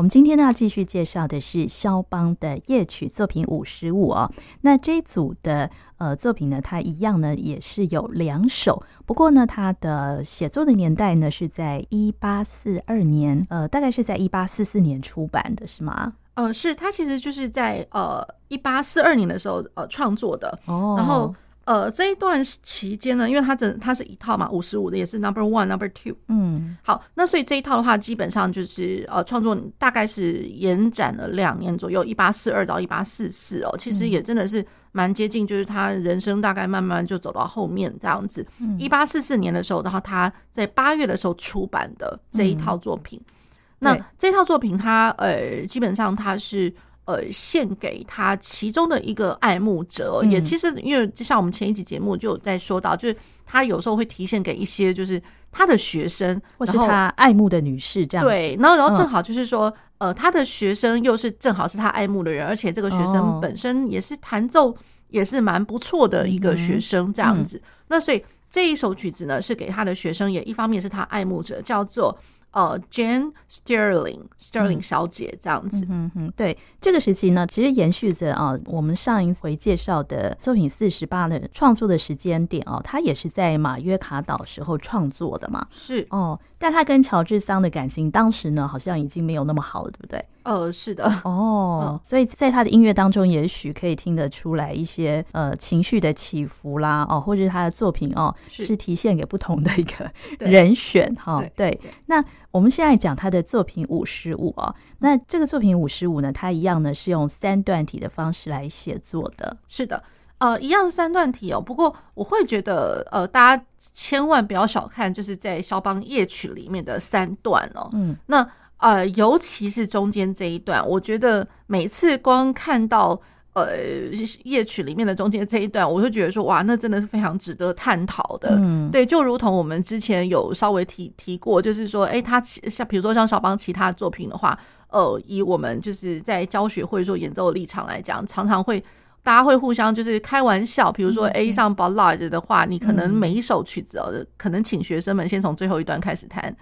我们今天呢要继续介绍的是肖邦的夜曲作品五十五哦。那这一组的呃作品呢，它一样呢也是有两首，不过呢它的写作的年代呢是在一八四二年，呃，大概是在一八四四年出版的，是吗？呃，是，它其实就是在呃一八四二年的时候呃创作的，哦，然后呃这一段期间呢，因为它整它是一套嘛，五十五的也是 Number One Number Two，嗯，好，那所以这一套的话，基本上就是呃创作大概是延展了两年左右，一八四二到一八四四哦，其实也真的是蛮接近，就是他人生大概慢慢就走到后面这样子。一八四四年的时候，然后他在八月的时候出版的这一套作品。嗯。那这套作品，它呃，基本上它是呃，献给他其中的一个爱慕者，也其实因为就像我们前一集节目就有在说到，就是他有时候会提献给一些就是他的学生或是他爱慕的女士这样。对，然后然后正好就是说，呃，他的学生又是正好是他爱慕的人，而且这个学生本身也是弹奏也是蛮不错的一个学生这样子。那所以这一首曲子呢，是给他的学生，也一方面是他爱慕者，叫做。呃，Jane Sterling Sterling 小姐这样子。嗯嗯，对，这个时期呢，其实延续着啊，我们上一回介绍的作品四十八的创作的时间点哦，它也是在马约卡岛时候创作的嘛。是哦，但他跟乔治桑的感情当时呢，好像已经没有那么好了，对不对？呃，是的，哦，所以在他的音乐当中，也许可以听得出来一些呃情绪的起伏啦，哦，或者是他的作品哦，是提现给不同的一个人选哈。对，那我们现在讲他的作品五十五哦，那这个作品五十五呢，它一样呢是用三段体的方式来写作的。是的，呃，一样是三段体哦。不过我会觉得，呃，大家千万不要小看，就是在肖邦夜曲里面的三段哦。嗯，那。呃，尤其是中间这一段，我觉得每次光看到呃夜曲里面的中间这一段，我就觉得说哇，那真的是非常值得探讨的。嗯，对，就如同我们之前有稍微提提过，就是说，哎，他像比如说像肖邦其他作品的话，呃，以我们就是在教学或者说演奏的立场来讲，常常会大家会互相就是开玩笑，比如说 A 上 Ballade 的话，你可能每一首曲子哦，可能请学生们先从最后一段开始弹。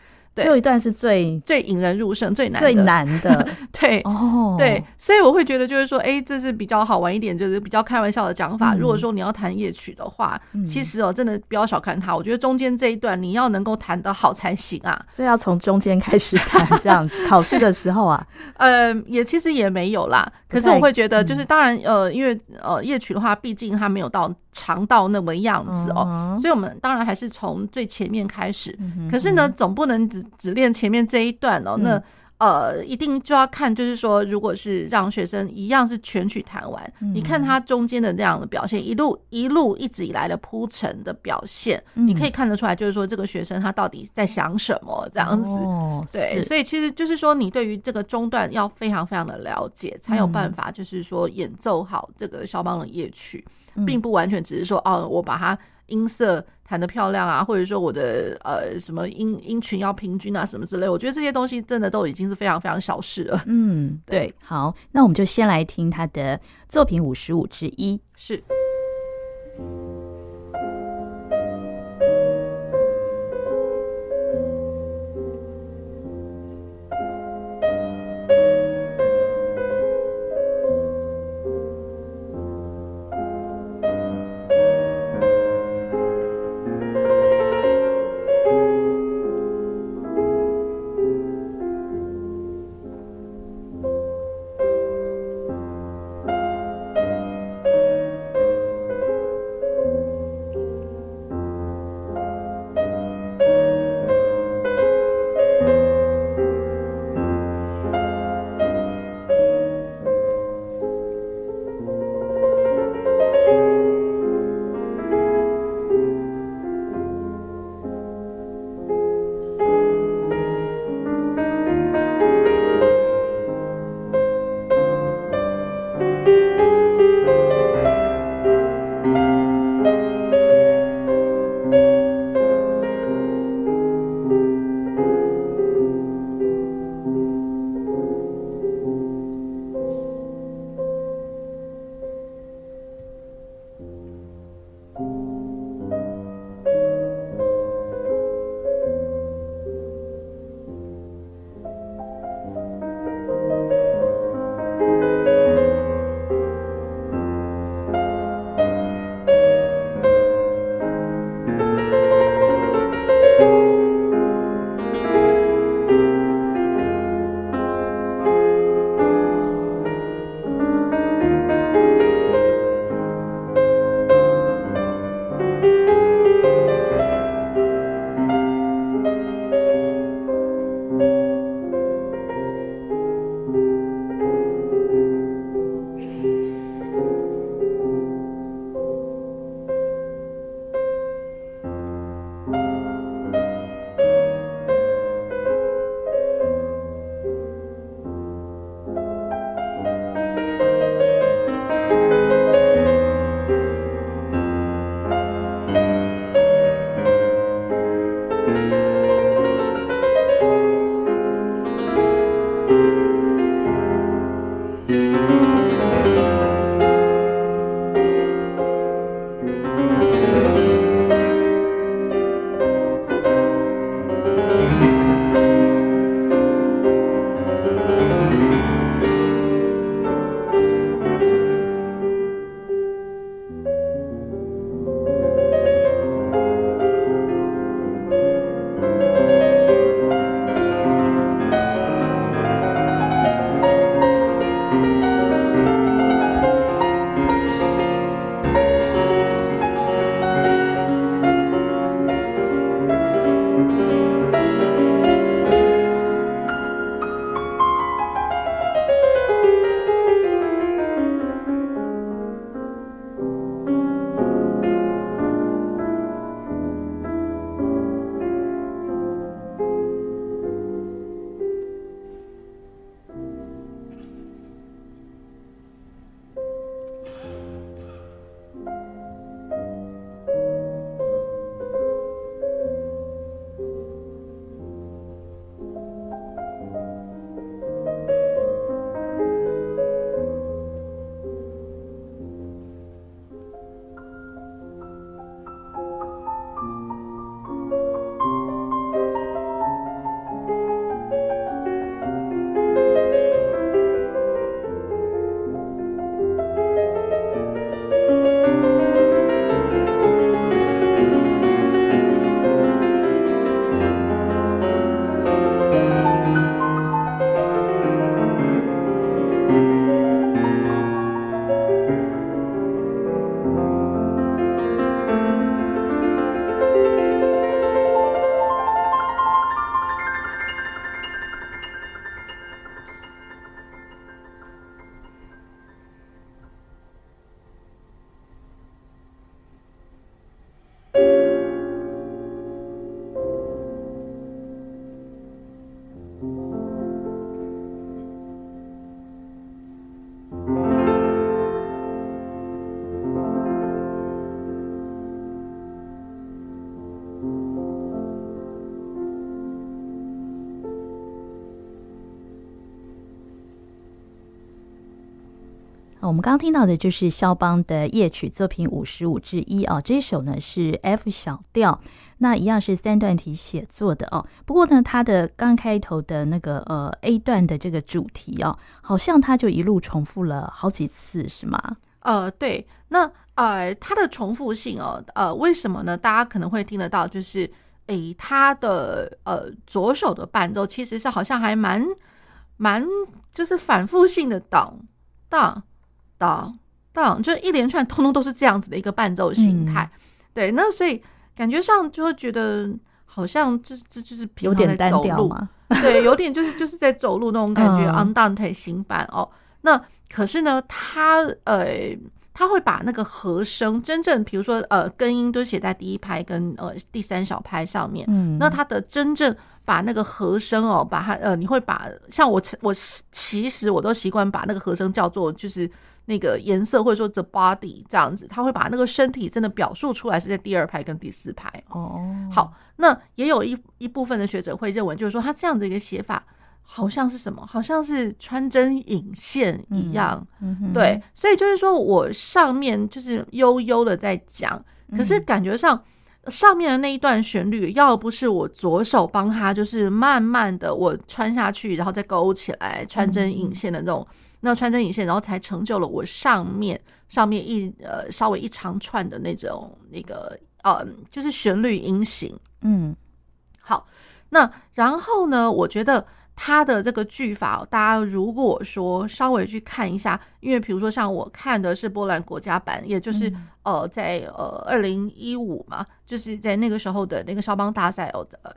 最后一段是最最引人入胜、最难最难的，对哦，对，所以我会觉得就是说，哎，这是比较好玩一点，就是比较开玩笑的讲法。如果说你要弹夜曲的话，其实哦，真的不要小看它。我觉得中间这一段你要能够弹得好才行啊，所以要从中间开始弹这样子。考试的时候啊，呃，也其实也没有啦。可是我会觉得，就是当然，呃，因为呃夜曲的话，毕竟它没有到。长到那么样子哦，所以我们当然还是从最前面开始。可是呢，总不能只只练前面这一段哦。那呃，一定就要看，就是说，如果是让学生一样是全曲弹完，你看他中间的这样的表现，一路一路一直以来的铺陈的表现，你可以看得出来，就是说这个学生他到底在想什么这样子。对，所以其实就是说，你对于这个中段要非常非常的了解，才有办法，就是说演奏好这个肖邦的夜曲。并不完全只是说哦，我把它音色弹得漂亮啊，或者说我的呃什么音音群要平均啊什么之类，我觉得这些东西真的都已经是非常非常小事了。嗯，对，好，那我们就先来听他的作品五十五之一，是。我们刚刚听到的就是肖邦的夜曲作品五十五之一啊，这一首呢是 F 小调，那一样是三段体写作的哦。不过呢，它的刚开头的那个呃 A 段的这个主题哦，好像它就一路重复了好几次，是吗？呃，对，那呃它的重复性哦，呃，为什么呢？大家可能会听得到，就是诶，它的呃左手的伴奏其实是好像还蛮蛮就是反复性的当当。当当，就一连串通通都是这样子的一个伴奏形态，嗯、对，那所以感觉上就会觉得好像就是这就是有点单调嘛，对，有点就是就是在走路那种感觉，Andante 行板哦。那可是呢，他呃，他会把那个和声真正，比如说呃，根音都写在第一拍跟呃第三小拍上面，嗯，那他的真正把那个和声哦，把它呃，你会把像我我其实我都习惯把那个和声叫做就是。那个颜色或者说 the body 这样子，他会把那个身体真的表述出来，是在第二排跟第四排。哦，好，那也有一一部分的学者会认为，就是说他这样的一个写法，好像是什么？好像是穿针引线一样。嗯嗯、对，所以就是说我上面就是悠悠的在讲，可是感觉上上面的那一段旋律，要不是我左手帮他，就是慢慢的我穿下去，然后再勾起来，穿针引线的那种。那穿针引线，然后才成就了我上面上面一呃稍微一长串的那种那个呃，就是旋律音型。嗯，好，那然后呢，我觉得。他的这个句法，大家如果说稍微去看一下，因为比如说像我看的是波兰国家版，也就是呃在呃二零一五嘛，就是在那个时候的那个肖邦大赛哦，呃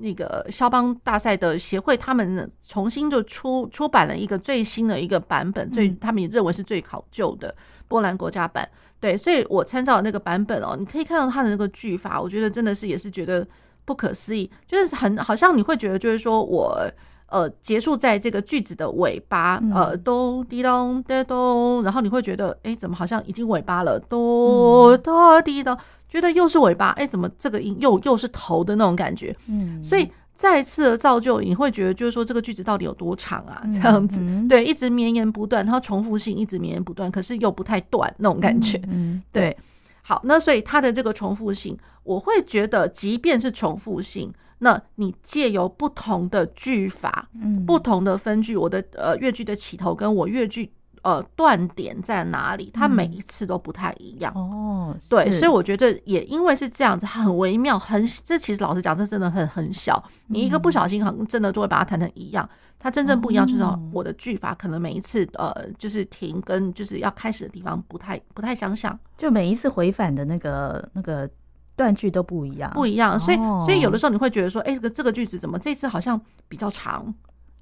那个肖邦大赛的协会，他们重新就出出版了一个最新的一个版本，最他们也认为是最考究的波兰国家版。对，所以我参照的那个版本哦，你可以看到他的那个句法，我觉得真的是也是觉得不可思议，就是很好像你会觉得就是说我。呃，结束在这个句子的尾巴，呃，咚滴咚滴咚，然后你会觉得，哎，怎么好像已经尾巴了？咚咚滴咚，觉得又是尾巴，哎，怎么这个音又又是头的那种感觉？嗯，所以再次的造就，你会觉得就是说这个句子到底有多长啊？这样子，对，一直绵延不断，它重复性一直绵延不断，可是又不太断那种感觉。嗯，对。好，那所以它的这个重复性，我会觉得，即便是重复性。那你借由不同的句法，嗯，不同的分句，我的呃乐句的起头跟我乐句呃断点在哪里，它每一次都不太一样哦。对，所以我觉得也因为是这样子，很微妙，很这其实老实讲，这真的很很小，你一个不小心，可能真的就会把它弹成一样。它真正不一样就是我的句法可能每一次呃就是停跟就是要开始的地方不太不太相像，就每一次回返的那个那个。断句都不一样，不一样，所以所以有的时候你会觉得说，哎，这个这个句子怎么这次好像比较长？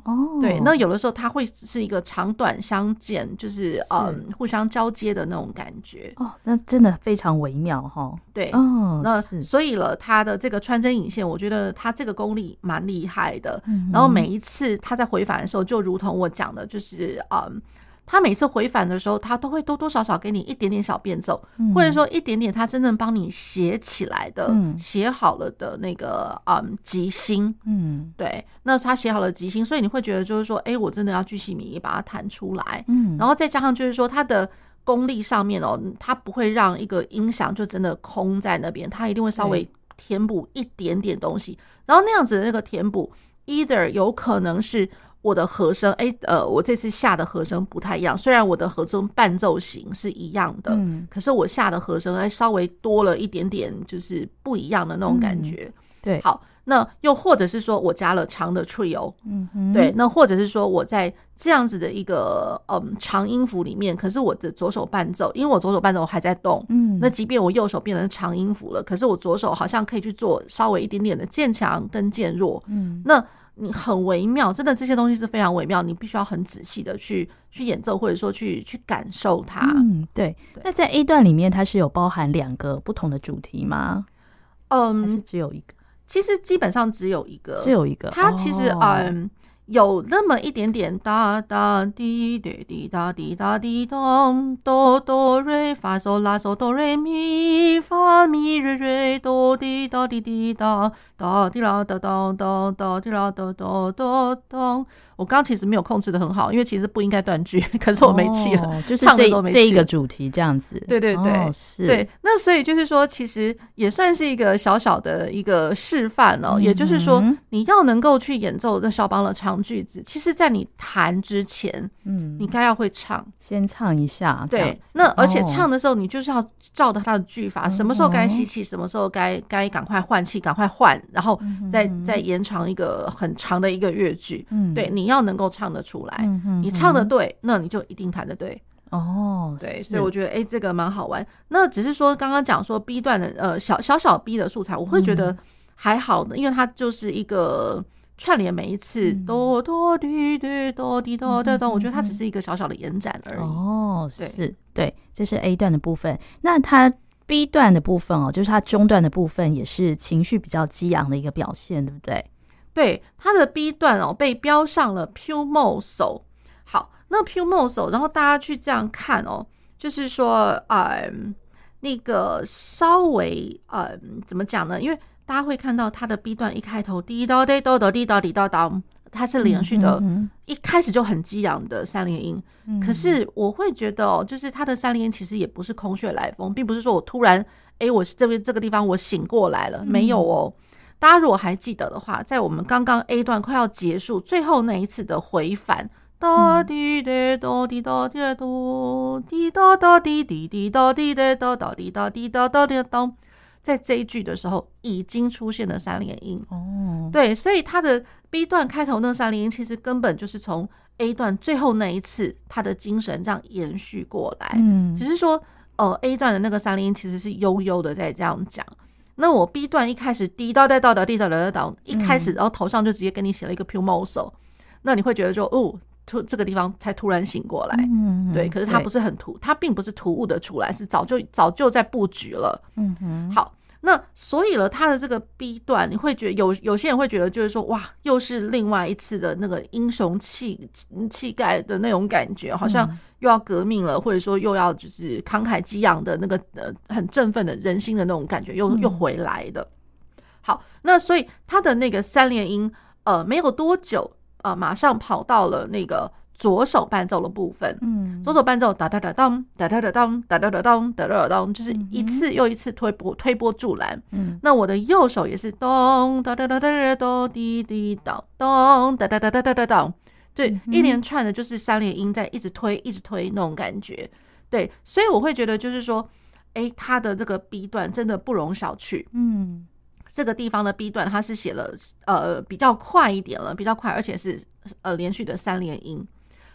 哦，对，那有的时候它会是一个长短相间，就是嗯互相交接的那种感觉。哦，那真的非常微妙哈。对，哦，那所以了，他的这个穿针引线，我觉得他这个功力蛮厉害的。然后每一次他在回返的时候，就如同我讲的，就是嗯。他每次回返的时候，他都会多多少少给你一点点小变奏，或者说一点点他真正帮你写起来的、写好了的那个嗯吉星，嗯，对，那他写好了吉星，所以你会觉得就是说，哎，我真的要巨细靡遗把它弹出来，嗯，然后再加上就是说他的功力上面哦，他不会让一个音响就真的空在那边，他一定会稍微填补一点点东西，然后那样子的那个填补，either 有可能是。我的和声，哎，呃，我这次下的和声不太一样。虽然我的和声伴奏型是一样的，嗯，可是我下的和声还稍微多了一点点，就是不一样的那种感觉。嗯、对，好，那又或者是说我加了长的 trio，嗯哼，对，那或者是说我在这样子的一个嗯长音符里面，可是我的左手伴奏，因为我左手伴奏我还在动，嗯，那即便我右手变成长音符了，可是我左手好像可以去做稍微一点点的渐强跟渐弱，嗯，那。你很微妙，真的这些东西是非常微妙，你必须要很仔细的去去演奏，或者说去去感受它。嗯，对。对，那在 A 段里面，它是有包含两个不同的主题吗？嗯，还是只有一个？其实基本上只有一个，只有一个。它其实嗯，有那么一点点哒哒滴滴滴哒滴哒滴咚哆哆瑞发嗦拉嗦哆瑞咪发咪瑞瑞哆滴哒滴滴哒哒滴啦哒哒哒哒滴啦哒哒哒哒。我刚刚其实没有控制的很好，因为其实不应该断句，可是我没气了，哦、就是这这一个主题这样子。对对对，哦、是。对，那所以就是说，其实也算是一个小小的一个示范哦。嗯、也就是说，你要能够去演奏这肖邦的长句子，其实，在你弹之前，嗯，你该要会唱，先唱一下。对，那而且唱的时候，你就是要照着它的句法，哦、什么时候该吸气，什么时候该该赶快换气，赶快换，然后再、嗯、再延长一个很长的一个乐句。嗯，对你。你要能够唱得出来，嗯、哼哼你唱得对，那你就一定弹得对哦。对，所以我觉得，哎、欸，这个蛮好玩。那只是说，刚刚讲说 B 段的，呃，小小小 B 的素材，我会觉得还好的，嗯、因为它就是一个串联，每一次哆哆滴滴哆滴哆哆哆，我觉得它只是一个小小的延展而已。哦，对是对，这是 A 段的部分。那它 B 段的部分哦，就是它中段的部分，也是情绪比较激昂的一个表现，对不对？对，它的 B 段哦，被标上了 più mosso。好，那 più mosso，然后大家去这样看哦，就是说，嗯，那个稍微，嗯，怎么讲呢？因为大家会看到它的 B 段一开头滴答滴哆哆滴答滴答答，它是连续的，一开始就很激昂的三连音。可是我会觉得哦，就是它的三连音其实也不是空穴来风，并不是说我突然，哎，我这边这个地方我醒过来了，没有哦。大家如果还记得的话，在我们刚刚 A 段快要结束最后那一次的回返，哒滴哒哒滴哒滴哒滴哒哒滴滴滴哒滴哒哒哒滴哒滴哒哒滴哒，在这一句的时候已经出现了三连音哦，对，所以它的 B 段开头那三连音其实根本就是从 A 段最后那一次它的精神这样延续过来，嗯，只是说呃 A 段的那个三连音其实是悠悠的在这样讲。那我 B 段一开始滴到带到的滴到的到，一开始然后头上就直接给你写了一个 più mosso，那你会觉得说哦，突这个地方才突然醒过来，嗯，对，可是它不是很突，它并不是突兀的出来，是早就早就在布局了，嗯哼，好。那所以了，他的这个 B 段，你会觉得有有些人会觉得，就是说，哇，又是另外一次的那个英雄气气概的那种感觉，好像又要革命了，或者说又要就是慷慨激昂的那个呃很振奋的人心的那种感觉，又又回来的。好，那所以他的那个三连音，呃，没有多久，呃，马上跑到了那个。左手伴奏的部分，嗯，左手伴奏哒哒哒当，哒哒哒当，哒哒哒当，哒哒哒当，就是一次又一次推波推波助澜。嗯，那我的右手也是咚哒哒哒哒哒滴滴咚咚哒哒哒哒哒哒当，对，一连串的就是三连音在一直推一直推那种感觉。对，所以我会觉得就是说，哎，他的这个 B 段真的不容小觑。嗯，这个地方的 B 段他是写了呃比较快一点了，比较快，而且是呃连续的三连音。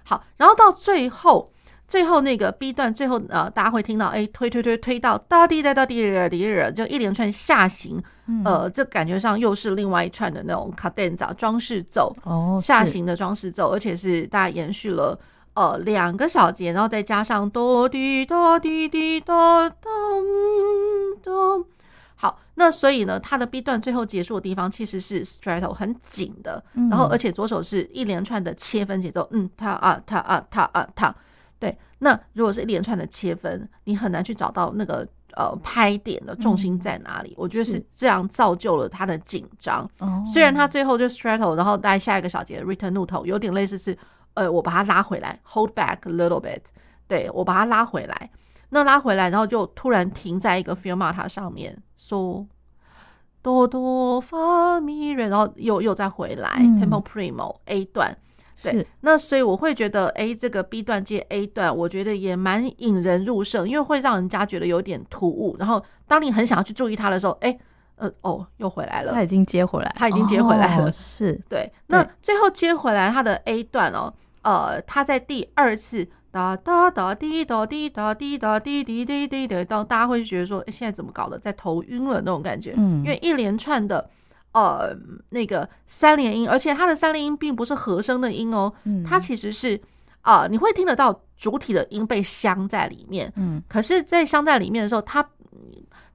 好，然后到最后，最后那个 B 段，最后呃，大家会听到，哎，推推推推到哒滴哒哒滴哒滴哒，就一连串下行，呃，这感觉上又是另外一串的那种 cadenza 装饰奏，哦，下行的装饰奏，而且是大家延续了呃两个小节，然后再加上哆滴哒滴滴哒当当。好，那所以呢，它的 B 段最后结束的地方其实是 stretto 很紧的，然后而且左手是一连串的切分节奏，嗯，它啊它啊它啊它，对。那如果是一连串的切分，你很难去找到那个呃拍点的重心在哪里。我觉得是这样造就了他的紧张。虽然他最后就 stretto，然后在下一个小节 ritenuto 有点类似是呃我把它拉回来，hold back a little bit，对，我把它拉回来。那拉回来，然后就突然停在一个 fermata 上面，说哆哆发咪瑞，然后又又再回来、嗯、tempo primo A 段，对，那所以我会觉得，哎，这个 B 段接 A 段，我觉得也蛮引人入胜，因为会让人家觉得有点突兀。然后当你很想要去注意它的时候，哎，呃，哦，又回来了，他已经接回来，他已经接回来了，哦、是对。那最后接回来他的 A 段哦，呃，他在第二次。哒哒哒滴哒滴哒滴哒滴滴滴滴滴，到大家会觉得说，现在怎么搞的，在头晕了那种感觉。嗯，因为一连串的呃那个三连音，而且它的三连音并不是和声的音哦，它其实是啊，你会听得到主体的音被镶在里面。嗯，可是，在镶在里面的时候，它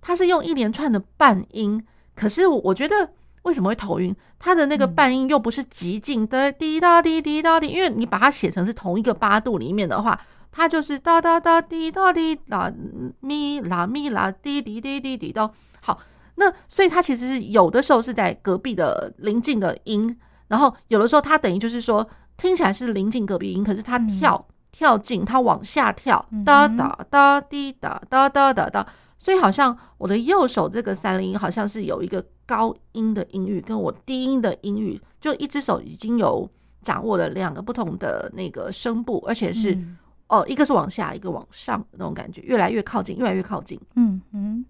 它是用一连串的半音，可是我觉得为什么会头晕？它的那个半音又不是极进的滴答滴滴答滴，因为你把它写成是同一个八度里面的话，它就是哒哒哒滴答滴啦咪啦咪啦滴滴滴滴滴答。好，那所以它其实是有的时候是在隔壁的邻近的音，然后有的时候它等于就是说听起来是邻近隔壁音，可是它跳跳进，它往下跳哒哒哒滴哒哒哒哒哒。所以好像我的右手这个三零音好像是有一个高音的音域，跟我低音的音域，就一只手已经有掌握了两个不同的那个声部，而且是、嗯、哦，一个是往下，一个往上的那种感觉，越来越靠近，越来越靠近。嗯嗯，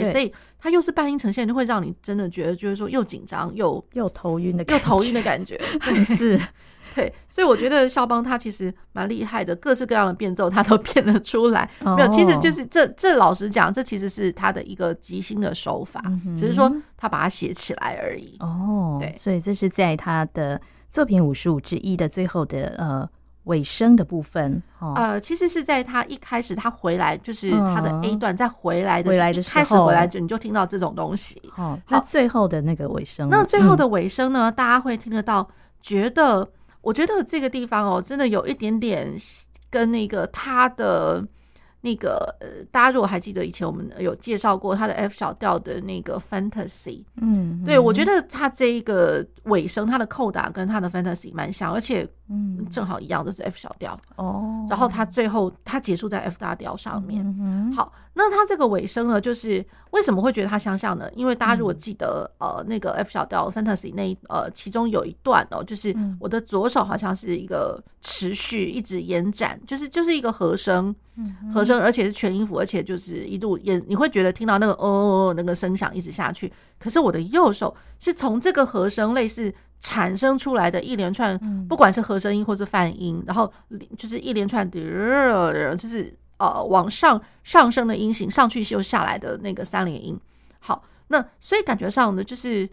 对，所以它又是半音呈现，就会让你真的觉得就是说又紧张又又头晕的又头晕的感觉，对是。对，所以我觉得肖邦他其实蛮厉害的，各式各样的变奏他都变得出来。Oh. 没有，其实就是这这老实讲，这其实是他的一个即兴的手法，mm hmm. 只是说他把它写起来而已。哦，oh, 对，所以这是在他的作品五十五之一的最后的呃尾声的部分。哦、呃，其实是在他一开始他回来，就是他的 A 段再回来的回来的时候，开始回来就你就听到这种东西。哦，那最后的那个尾声，那最后的尾声呢，嗯、大家会听得到，觉得。我觉得这个地方哦，真的有一点点跟那个他的。那个呃，大家如果还记得以前我们有介绍过他的 F 小调的那个 Fantasy，嗯，嗯，对，我觉得他这一个尾声，他的扣打跟他的 Fantasy 蛮像，而且嗯，正好一样都是 F 小调。哦。然后他最后他结束在 F 大调上面。嗯嗯，好，那他这个尾声呢，就是为什么会觉得它相像呢？因为大家如果记得、嗯、呃那个 F 小调 Fantasy 那一呃其中有一段哦，就是我的左手好像是一个持续一直延展，就是就是一个和声。和声，而且是全音符，而且就是一度也你会觉得听到那个哦那个声响一直下去。可是我的右手是从这个和声类似产生出来的一连串，不管是和声音或是泛音，然后就是一连串的，就是呃往上上升的音型上去又下来的那个三连音。好，那所以感觉上呢，就是。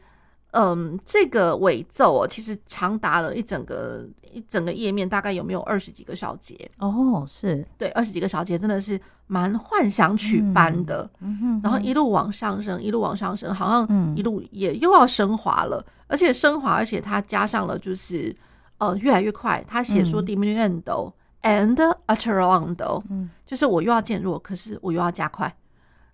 嗯，这个尾奏哦，其实长达了一整个一整个页面，大概有没有二十几个小节？哦，是对，二十几个小节真的是蛮幻想曲般的。嗯哼，然后一路往上升，一路往上升，好像一路也又要升华了，而且升华，而且它加上了就是呃越来越快。他写说 diminuendo and 嗯，就是我又要渐弱，可是我又要加快，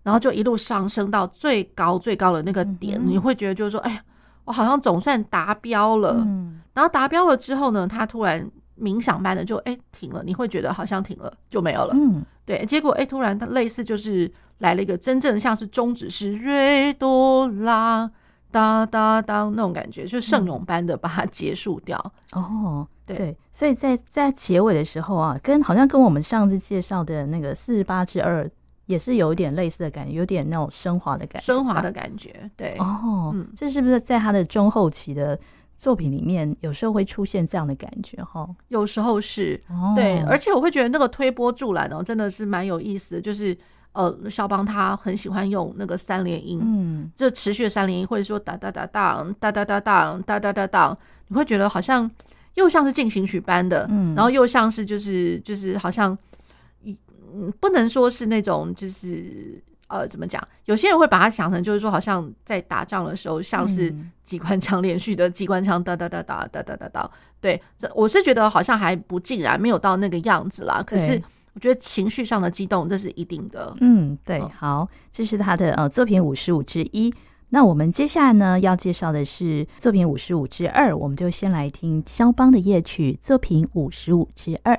然后就一路上升到最高最高的那个点，你会觉得就是说，哎呀。我好像总算达标了，嗯、然后达标了之后呢，他突然冥想般的就哎停了，你会觉得好像停了就没有了，嗯，对，结果哎突然他类似就是来了一个真正像是终止是瑞哆啦哒哒当那种感觉，就圣咏般的把它结束掉。嗯、哦，对，对，所以在在结尾的时候啊，跟好像跟我们上次介绍的那个四十八之二。也是有一点类似的感觉，有点那种升华的感觉，升华的感觉，对。哦，嗯，这是不是在他的中后期的作品里面，有时候会出现这样的感觉？哈，有时候是，哦、对。而且我会觉得那个推波助澜哦，真的是蛮有意思的。就是呃，肖邦他很喜欢用那个三连音，嗯，就持续的三连音，或者说哒哒哒哒，哒哒哒哒，哒哒哒哒，你会觉得好像又像是进行曲般的，嗯，然后又像是就是就是好像。嗯，不能说是那种，就是呃，怎么讲？有些人会把它想成，就是说，好像在打仗的时候，像是机关枪 连续的机关枪哒哒哒哒哒哒哒哒。对，这我是觉得好像还不尽然，没有到那个样子啦。可是我觉得情绪上的激动，这是一定的。嗯，对，好，这是他的呃作品五十五之一。那我们接下来呢要介绍的是作品五十五之二，我们就先来听肖邦的夜曲作品五十五之二。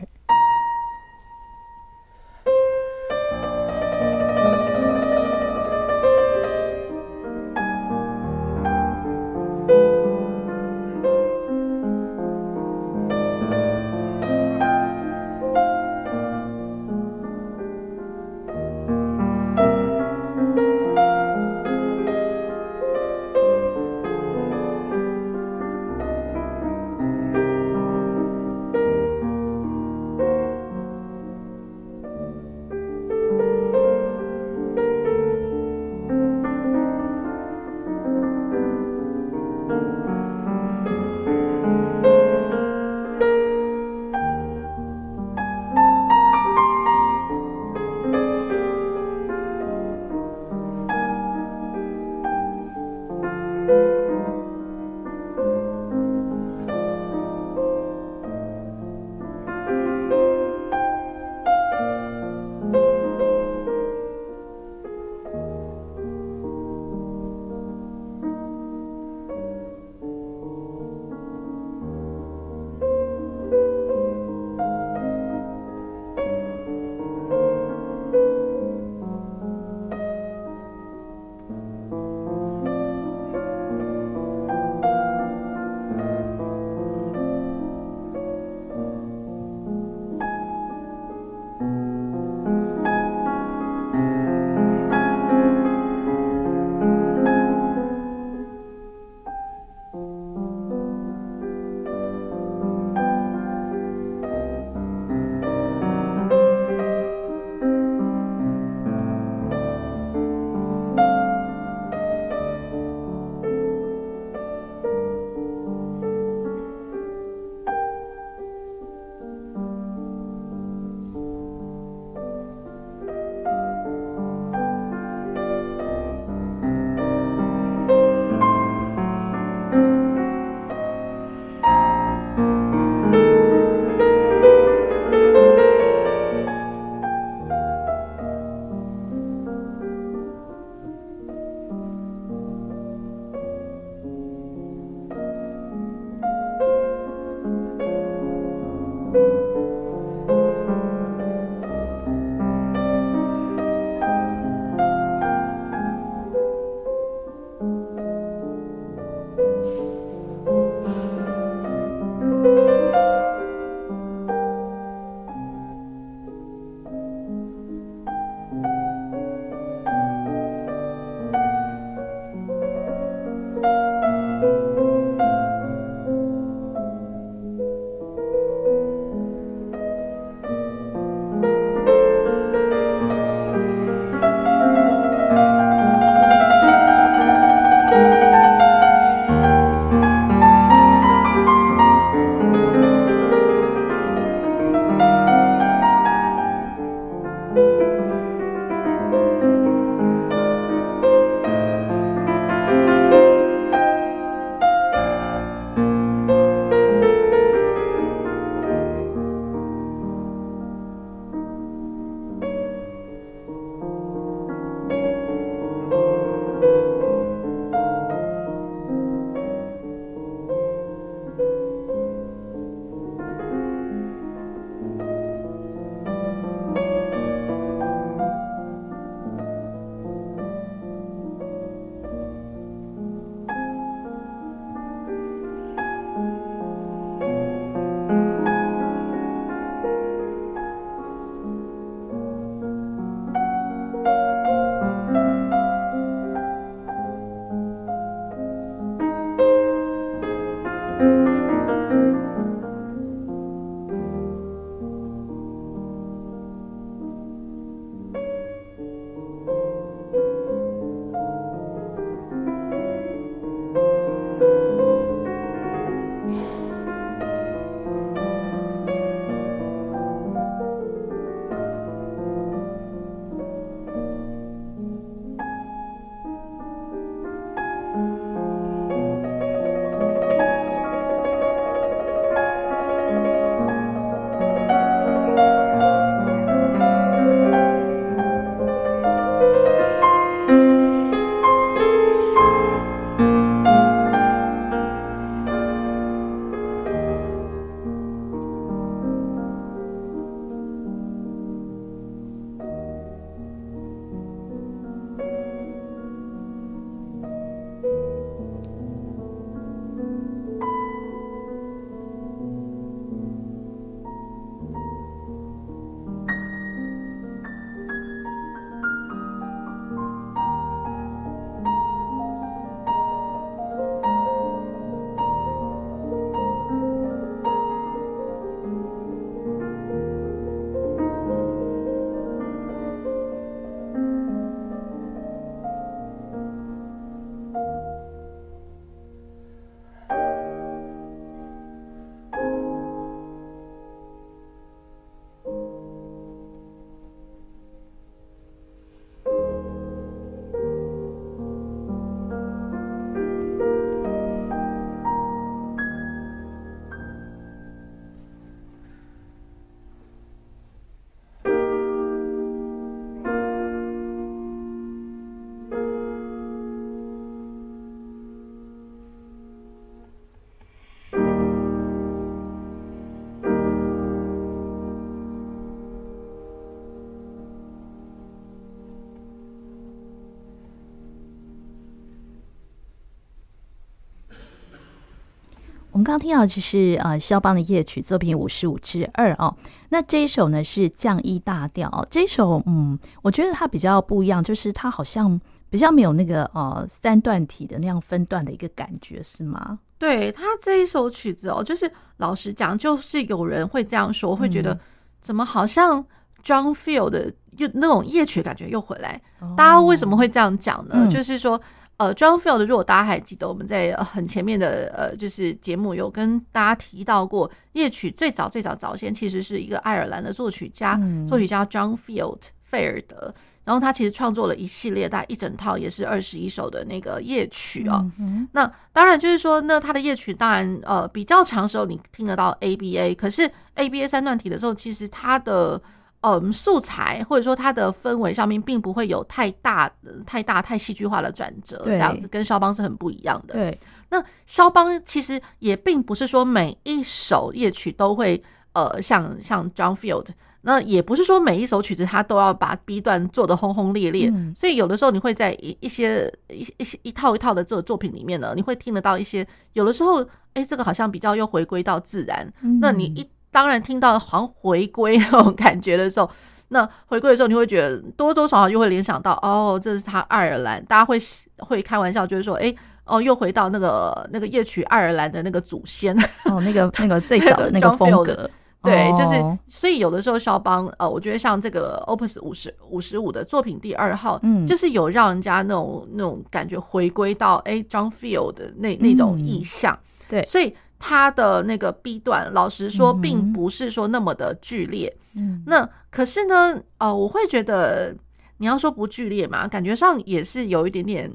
刚刚听到就是呃，肖邦的夜曲作品五十五之二哦。那这一首呢是降 E 大调哦。这一首嗯，我觉得它比较不一样，就是它好像比较没有那个呃三段体的那样分段的一个感觉，是吗？对，它这一首曲子哦，就是老实讲，就是有人会这样说，会觉得怎么好像 John Field 的又那种夜曲感觉又回来。哦、大家为什么会这样讲呢？嗯、就是说。呃，John Field，如果大家还记得，我们在很前面的呃，就是节目有跟大家提到过，夜曲最早最早早先其实是一个爱尔兰的作曲家，嗯、作曲家 John Field 费尔德，然后他其实创作了一系列大概一整套也是二十一首的那个夜曲哦。嗯、那当然就是说，那他的夜曲当然呃比较长时候你听得到 ABA，可是 ABA 三段体的时候，其实他的。嗯，素材或者说它的氛围上面，并不会有太大、太大、太戏剧化的转折，这样子跟肖邦是很不一样的。对，那肖邦其实也并不是说每一首夜曲都会呃像像 John Field，那也不是说每一首曲子他都要把 B 段做得轰轰烈烈，嗯、所以有的时候你会在一一些一一些一套一套的这个作品里面呢，你会听得到一些有的时候，哎、欸，这个好像比较又回归到自然，嗯、那你一。当然，听到好像回归那种感觉的时候，那回归的时候，你会觉得多多少少又会联想到，哦，这是他爱尔兰，大家会会开玩笑，就是说，哎，哦，又回到那个那个夜曲爱尔兰的那个祖先，哦，那个那个最早的那个风格，对，就是，所以有的时候肖邦，呃，我觉得像这个 Opus 五十五十五的作品第二号，嗯，就是有让人家那种那种感觉回归到，哎，John Field 的那那种意象，嗯、对，所以。他的那个 B 段，老实说，并不是说那么的剧烈。嗯，那可是呢，呃，我会觉得你要说不剧烈嘛，感觉上也是有一点点，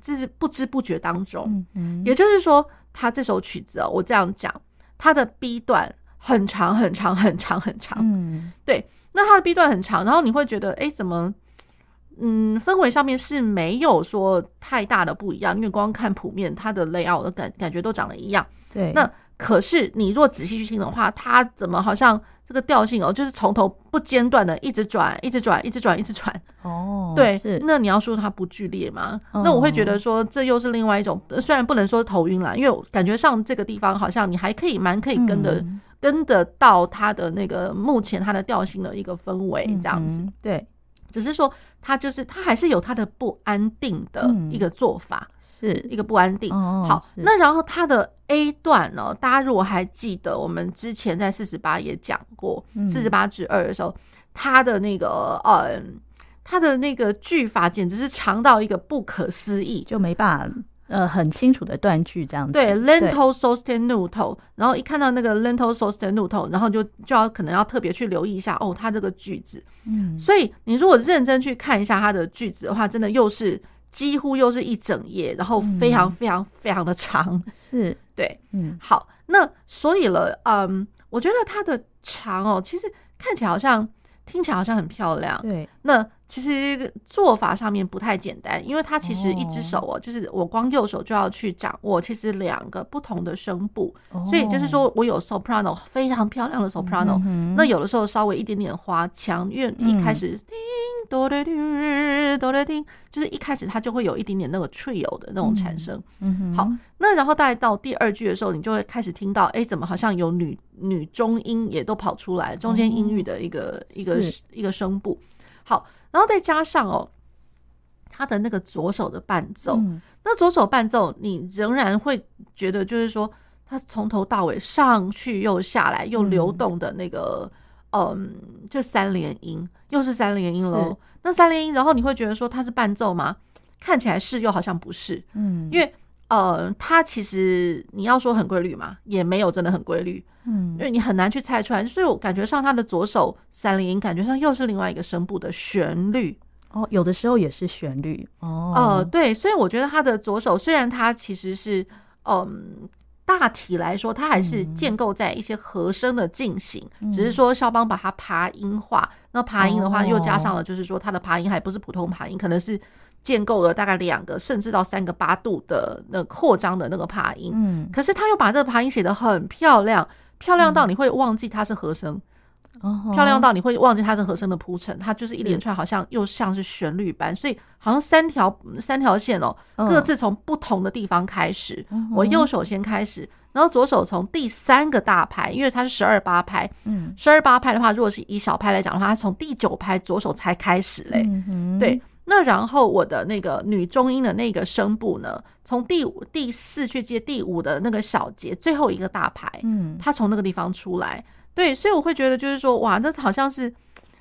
就是不知不觉当中。嗯嗯，也就是说，他这首曲子哦，我这样讲，他的 B 段很长很长很长很长。嗯，对，那他的 B 段很长，然后你会觉得，哎，怎么？嗯，氛围上面是没有说太大的不一样，因为光看谱面，它的 layout 的感感觉都长得一样。对，那可是你若仔细去听的话，它怎么好像这个调性哦，就是从头不间断的一直转，一直转，一直转，一直转。哦，对，是。那你要说它不剧烈吗？哦、那我会觉得说这又是另外一种，虽然不能说头晕啦，因为感觉上这个地方好像你还可以蛮可以跟的，嗯、跟得到它的那个目前它的调性的一个氛围这样子。嗯、对。只是说，他就是他还是有他的不安定的一个做法，嗯、是一个不安定。哦、好，那然后他的 A 段呢？大家如果还记得，我们之前在四十八也讲过，四十八至二的时候，他的那个呃，他的那个句法简直是长到一个不可思议，就没办法。呃，很清楚的断句这样子。对，lento sostenuto，然后一看到那个 lento sostenuto，然后就就要可能要特别去留意一下哦，它这个句子。嗯，所以你如果认真去看一下它的句子的话，真的又是几乎又是一整页，然后非常非常非常的长。是，对，嗯，好，那所以了，嗯，我觉得它的长哦，其实看起来好像。听起来好像很漂亮，对。那其实做法上面不太简单，因为它其实一只手哦，就是我光右手就要去掌握，其实两个不同的声部，所以就是说我有 soprano 非常漂亮的 soprano，那有的时候稍微一点点花腔，因为一开始叮哆来叮哆来叮，就是一开始它就会有一点点那个 trio 的那种产生。嗯，好，那然后大概到第二句的时候，你就会开始听到，哎，怎么好像有女女中音也都跑出来，中间音域的一个一个。一个声部，好，然后再加上哦，他的那个左手的伴奏，嗯、那左手伴奏，你仍然会觉得就是说，他从头到尾上去又下来又流动的那个，嗯，就三连音，又是三连音喽。那三连音，然后你会觉得说它是伴奏吗？看起来是，又好像不是，嗯，因为。呃，它其实你要说很规律嘛，也没有真的很规律，嗯，因为你很难去猜出来。所以我感觉上他的左手三连音，感觉上又是另外一个声部的旋律哦，有的时候也是旋律哦。呃，对，所以我觉得他的左手虽然它其实是，嗯，大体来说它还是建构在一些和声的进行，嗯、只是说肖邦把它爬音化。那爬音的话，又加上了就是说它的爬音还不是普通爬音，可能是。建构了大概两个甚至到三个八度的那扩张的那个爬音，嗯，可是他又把这个爬音写得很漂亮，漂亮到你会忘记它是和声，嗯、漂亮到你会忘记它是和声的铺陈，它就是一连串好像又像是旋律般，所以好像三条三条线哦，各自从不同的地方开始，嗯、我右手先开始，然后左手从第三个大拍，因为它是十二八拍，嗯，十二八拍的话，如果是以小拍来讲的话，它从第九拍左手才开始嘞，嗯、对。那然后我的那个女中音的那个声部呢，从第五、第四去接第五的那个小节，最后一个大拍，嗯，它从那个地方出来，对，所以我会觉得就是说，哇，这好像是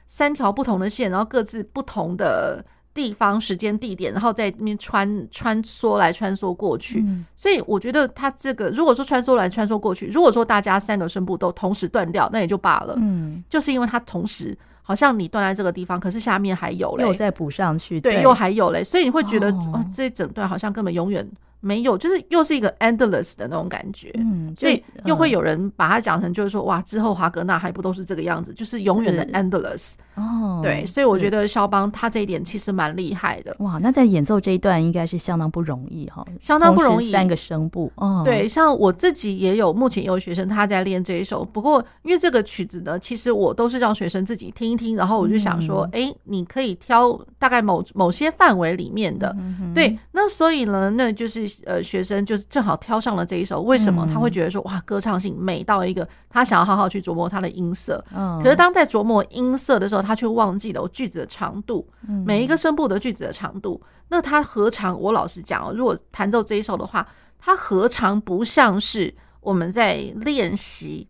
三条不同的线，然后各自不同的地方、时间、地点，然后在那边穿穿梭来穿梭过去，嗯，所以我觉得他这个如果说穿梭来穿梭过去，如果说大家三个声部都同时断掉，那也就罢了，嗯，就是因为它同时。好像你断在这个地方，可是下面还有嘞，又再补上去，对，又还有嘞，所以你会觉得哦，这一整段好像根本永远。没有，就是又是一个 endless 的那种感觉，嗯，所以又会有人把它讲成就是说，哇，之后华格纳还不都是这个样子，就是永远的 endless 哦，对，所以我觉得肖邦他这一点其实蛮厉害的，哇，那在演奏这一段应该是相当不容易哈，相当不容易，三个声部，哦，对，像我自己也有，目前也有学生他在练这一首，不过因为这个曲子呢，其实我都是让学生自己听一听，然后我就想说，哎，你可以挑大概某某些范围里面的，对，那所以呢，那就是。呃，学生就是正好挑上了这一首，为什么他会觉得说哇，歌唱性美到一个他想要好好去琢磨他的音色？嗯，可是当在琢磨音色的时候，他却忘记了我句子的长度，每一个声部的句子的长度。那他何尝？我老实讲哦，如果弹奏这一首的话，他何尝不像是我们在练习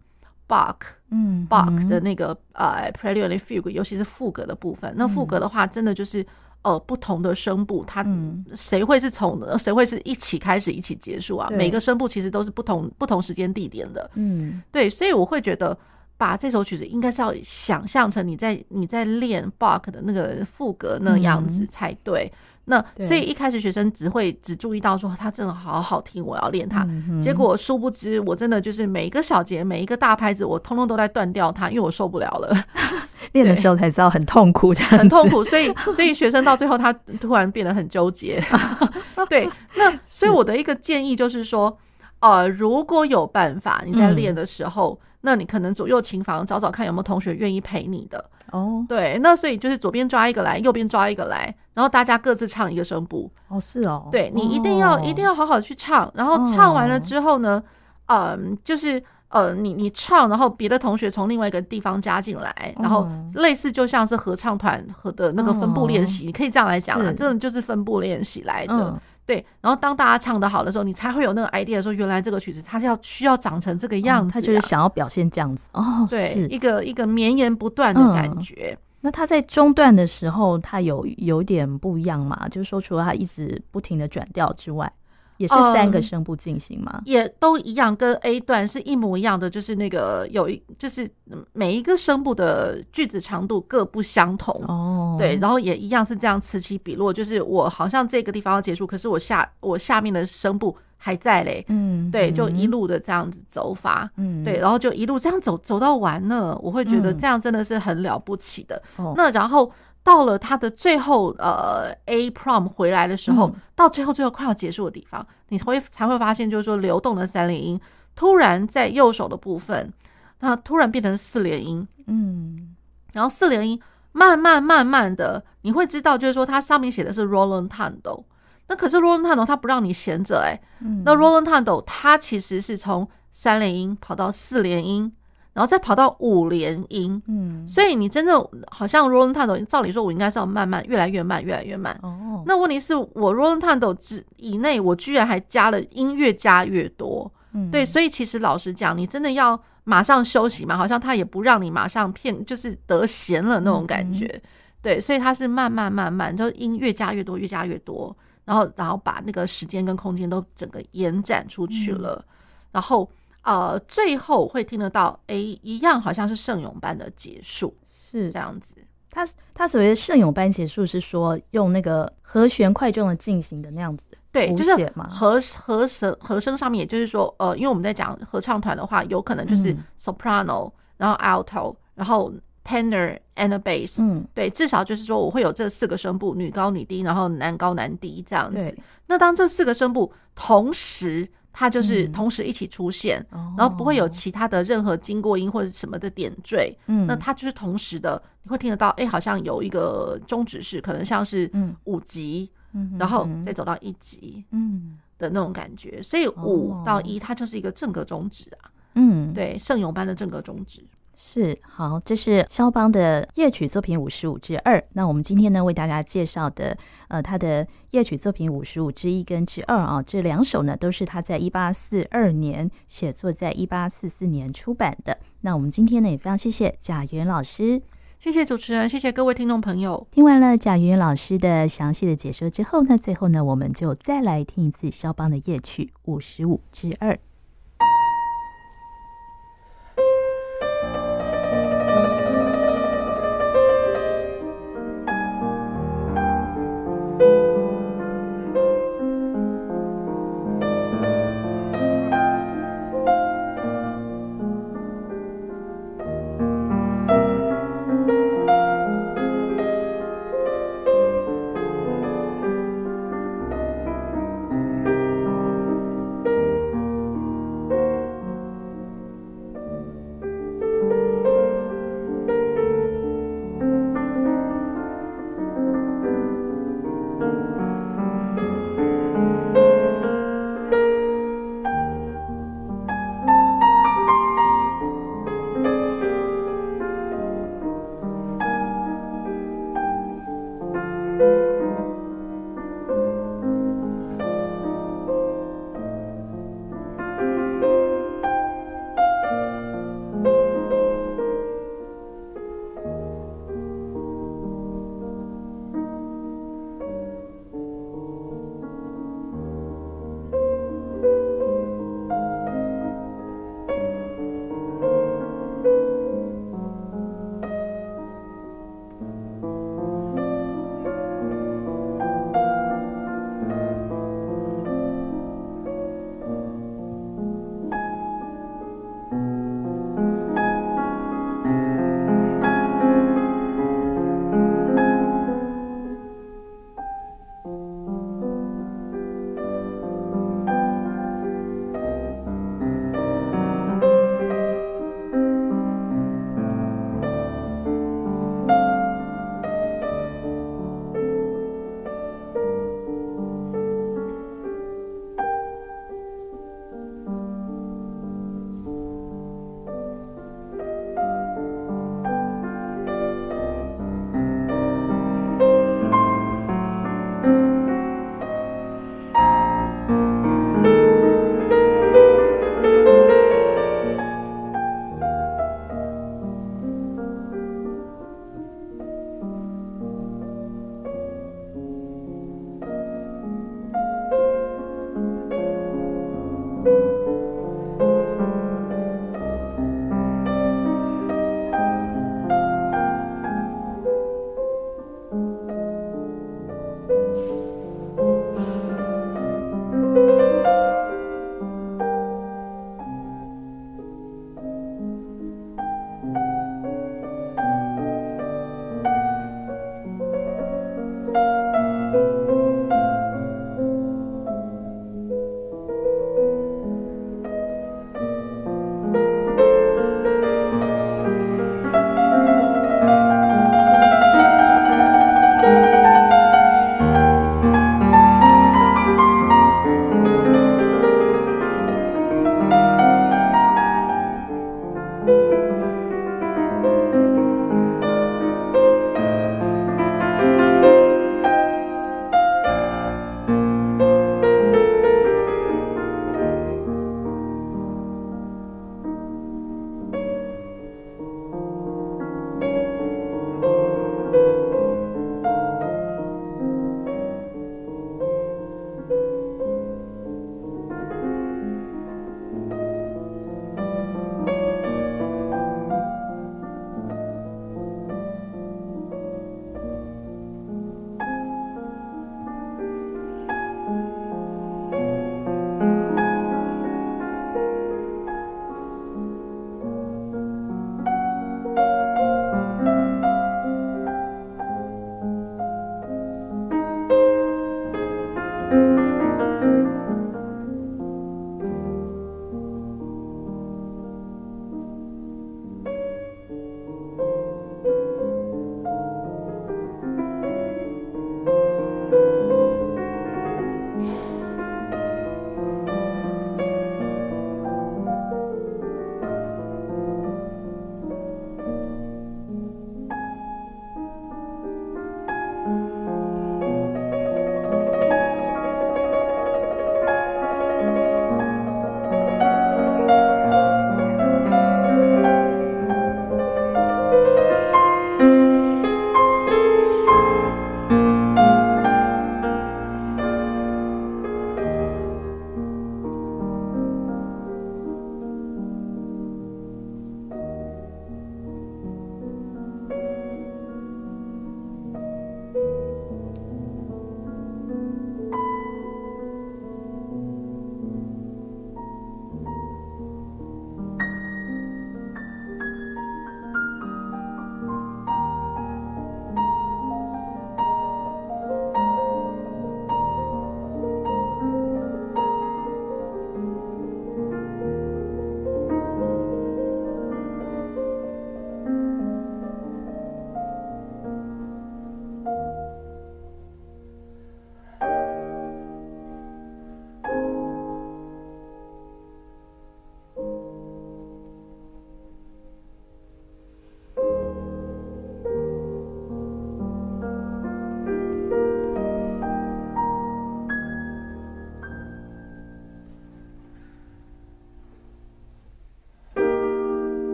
Bach，嗯，Bach 的那个呃 Prelude and Fugue，尤其是副歌的部分。那副歌的话，真的就是。呃，不同的声部，它谁会是从谁会是一起开始，一起结束啊？每个声部其实都是不同不同时间地点的。嗯，对，所以我会觉得把这首曲子应该是要想象成你在你在练 Bach 的那个副歌那样子才对。那所以一开始学生只会只注意到说他真的好好听，我要练它。结果殊不知，我真的就是每一个小节每一个大拍子，我通通都在断掉它，因为我受不了了。练的时候才知道很痛苦，这样很痛苦，所以所以学生到最后他突然变得很纠结。对，那所以我的一个建议就是说，呃，如果有办法你在练的时候，嗯、那你可能左右琴房找找看有没有同学愿意陪你的哦。对，那所以就是左边抓一个来，右边抓一个来，然后大家各自唱一个声部。哦，是哦，对，你一定要、哦、一定要好好去唱，然后唱完了之后呢，嗯、呃，就是。呃，你你唱，然后别的同学从另外一个地方加进来，然后类似就像是合唱团和的那个分部练习，你可以这样来讲啊，这种就是分部练习来着。对，然后当大家唱得好的时候，你才会有那个 idea 说，原来这个曲子它是要需要长成这个样子，他就是想要表现这样子哦，对，一个一个绵延不断的感觉。那他在中段的时候，他有有点不一样嘛？就是说，除了他一直不停的转调之外。也是三个声部进行吗？嗯，也都一样，跟 A 段是一模一样的，就是那个有一，就是每一个声部的句子长度各不相同哦。对，然后也一样是这样此起彼落，就是我好像这个地方要结束，可是我下我下面的声部还在嘞。嗯，对，就一路的这样子走法。嗯，对，然后就一路这样走走到完了，我会觉得这样真的是很了不起的。哦，那然后。到了他的最后，呃，A prom 回来的时候，嗯、到最后最后快要结束的地方，你才会才会发现，就是说流动的三连音突然在右手的部分，它突然变成四连音，嗯，然后四连音慢慢慢慢的，你会知道，就是说它上面写的是 Roland Tando 那可是 Roland Tando 它不让你闲着，哎，那 Roland Tando 它其实是从三连音跑到四连音。然后再跑到五连音，嗯，所以你真正好像 rolling t a n d o 照理说我应该是要慢慢，越来越慢，越来越慢。哦，那问题是我 rolling t a n d o 之以内，我居然还加了音越加越多，嗯，对，所以其实老实讲，你真的要马上休息嘛？好像他也不让你马上片，就是得闲了那种感觉，嗯，对，所以他是慢慢慢慢，就音越加越多，越加越多，然后然后把那个时间跟空间都整个延展出去了，嗯，然后。呃，最后会听得到，哎，一样好像是圣咏般的结束，是这样子。他他所谓的圣咏般结束是说用那个和弦快重的进行的那样子，对，就是和和声和声上面，也就是说，呃，因为我们在讲合唱团的话，有可能就是 soprano，、嗯、然后 alto，然后 tenor and bass，嗯，对，至少就是说我会有这四个声部，女高女低，然后男高男低这样子。那当这四个声部同时。它就是同时一起出现，嗯、然后不会有其他的任何经过音或者什么的点缀。嗯，那它就是同时的，你会听得到，哎，好像有一个终止式，可能像是五级，嗯，然后再走到一级，嗯，的那种感觉，所以五到一它就是一个正格终止啊，嗯，对，圣咏般的正格中指。是好，这是肖邦的夜曲作品五十五之二。那我们今天呢，为大家介绍的，呃，他的夜曲作品五十五之一跟之二啊，这两首呢，都是他在一八四二年写作，在一八四四年出版的。那我们今天呢，也非常谢谢贾云老师，谢谢主持人，谢谢各位听众朋友。听完了贾云老师的详细的解说之后呢，最后呢，我们就再来听一次肖邦的夜曲五十五之二。